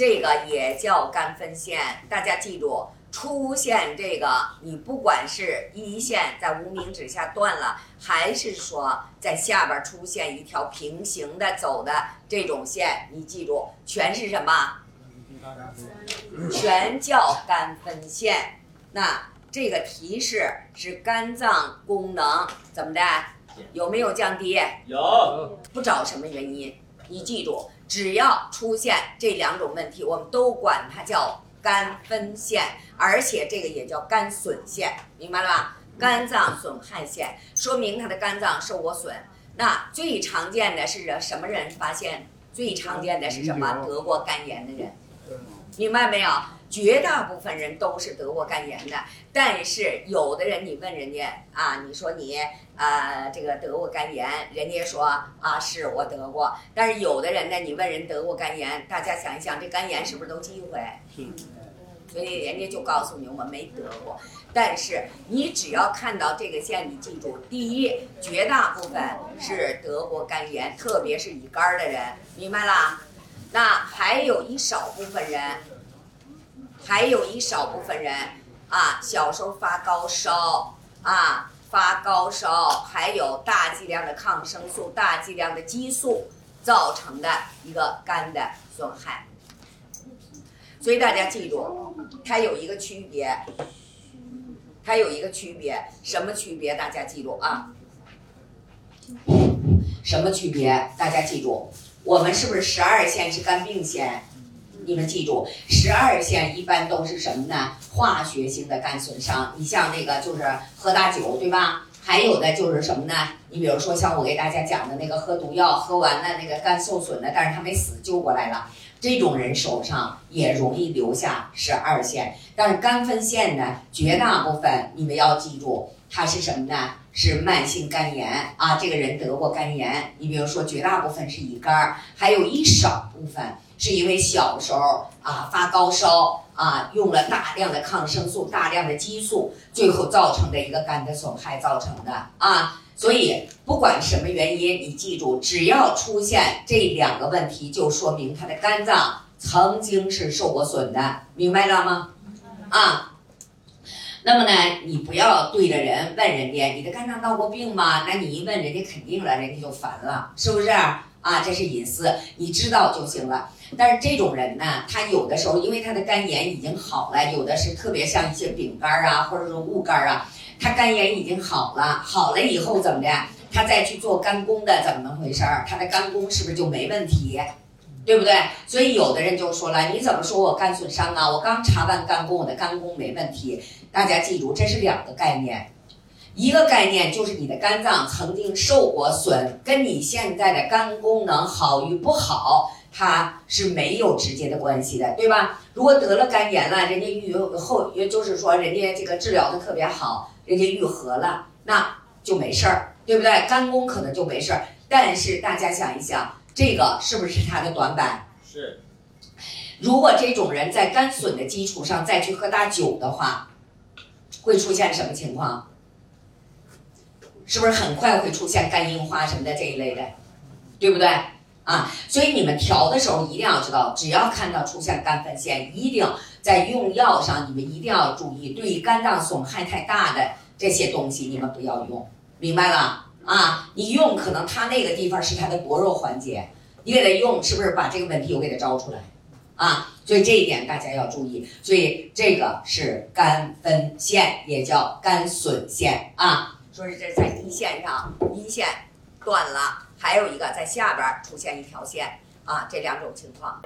这个也叫肝分线。大家记住，出现这个，你不管是一线在无名指下断了，还是说在下边出现一条平行的走的这种线，你记住，全是什么？全叫肝分线。那这个提示是肝脏功能怎么的？有没有降低？有，不找什么原因，你记住，只要出现这两种问题，我们都管它叫肝分线，而且这个也叫肝损线，明白了吧？肝脏损害线，说明他的肝脏受过损。那最常见的是什么人发现？最常见的是什么？得过肝炎的人，明白没有？绝大部分人都是得过肝炎的，但是有的人你问人家啊，你说你啊这个得过肝炎，人家说啊是我得过，但是有的人呢，你问人得过肝炎，大家想一想，这肝炎是不是都忌讳？是。所以人家就告诉你我没得过，但是你只要看到这个线，你记住，第一，绝大部分是得过肝炎，特别是乙肝的人，明白啦？那还有一少部分人。还有一少部分人啊，小时候发高烧啊，发高烧，还有大剂量的抗生素、大剂量的激素造成的一个肝的损害。所以大家记住，它有一个区别，它有一个区别，什么区别？大家记住啊，什么区别？大家记住，我们是不是十二线是肝病线？你们记住，十二线一般都是什么呢？化学性的肝损伤。你像那个就是喝大酒，对吧？还有的就是什么呢？你比如说像我给大家讲的那个喝毒药，喝完了那个肝受损的，但是他没死，救过来了，这种人手上也容易留下十二线。但是肝分线呢，绝大部分你们要记住，它是什么呢？是慢性肝炎啊。这个人得过肝炎，你比如说绝大部分是乙肝，还有一少部分。是因为小时候啊发高烧啊用了大量的抗生素、大量的激素，最后造成的一个肝的损害造成的啊。所以不管什么原因，你记住，只要出现这两个问题，就说明他的肝脏曾经是受过损的，明白了吗？啊，那么呢，你不要对着人问人家你的肝脏闹过病吗？那你一问人家肯定了，人家就烦了，是不是？啊，这是隐私，你知道就行了。但是这种人呢，他有的时候因为他的肝炎已经好了，有的是特别像一些丙肝啊，或者说戊肝啊，他肝炎已经好了，好了以后怎么的？他再去做肝功的，怎么回事？他的肝功是不是就没问题？对不对？所以有的人就说了，你怎么说我肝损伤啊？我刚查完肝功，我的肝功没问题。大家记住，这是两个概念，一个概念就是你的肝脏曾经受过损，跟你现在的肝功能好与不好。它是没有直接的关系的，对吧？如果得了肝炎了，人家愈后，也就是说人家这个治疗的特别好，人家愈合了，那就没事儿，对不对？肝功可能就没事儿。但是大家想一想，这个是不是他的短板？是。如果这种人在肝损的基础上再去喝大酒的话，会出现什么情况？是不是很快会出现肝硬化什么的这一类的，对不对？啊，所以你们调的时候一定要知道，只要看到出现肝分线，一定在用药上，你们一定要注意，对于肝脏损害太大的这些东西你们不要用，明白了？啊，你用可能它那个地方是它的薄弱环节，你给它用是不是把这个问题我给它招出来？啊，所以这一点大家要注意，所以这个是肝分线，也叫肝损线啊，说是这在一线上，一线断了。还有一个在下边出现一条线啊，这两种情况。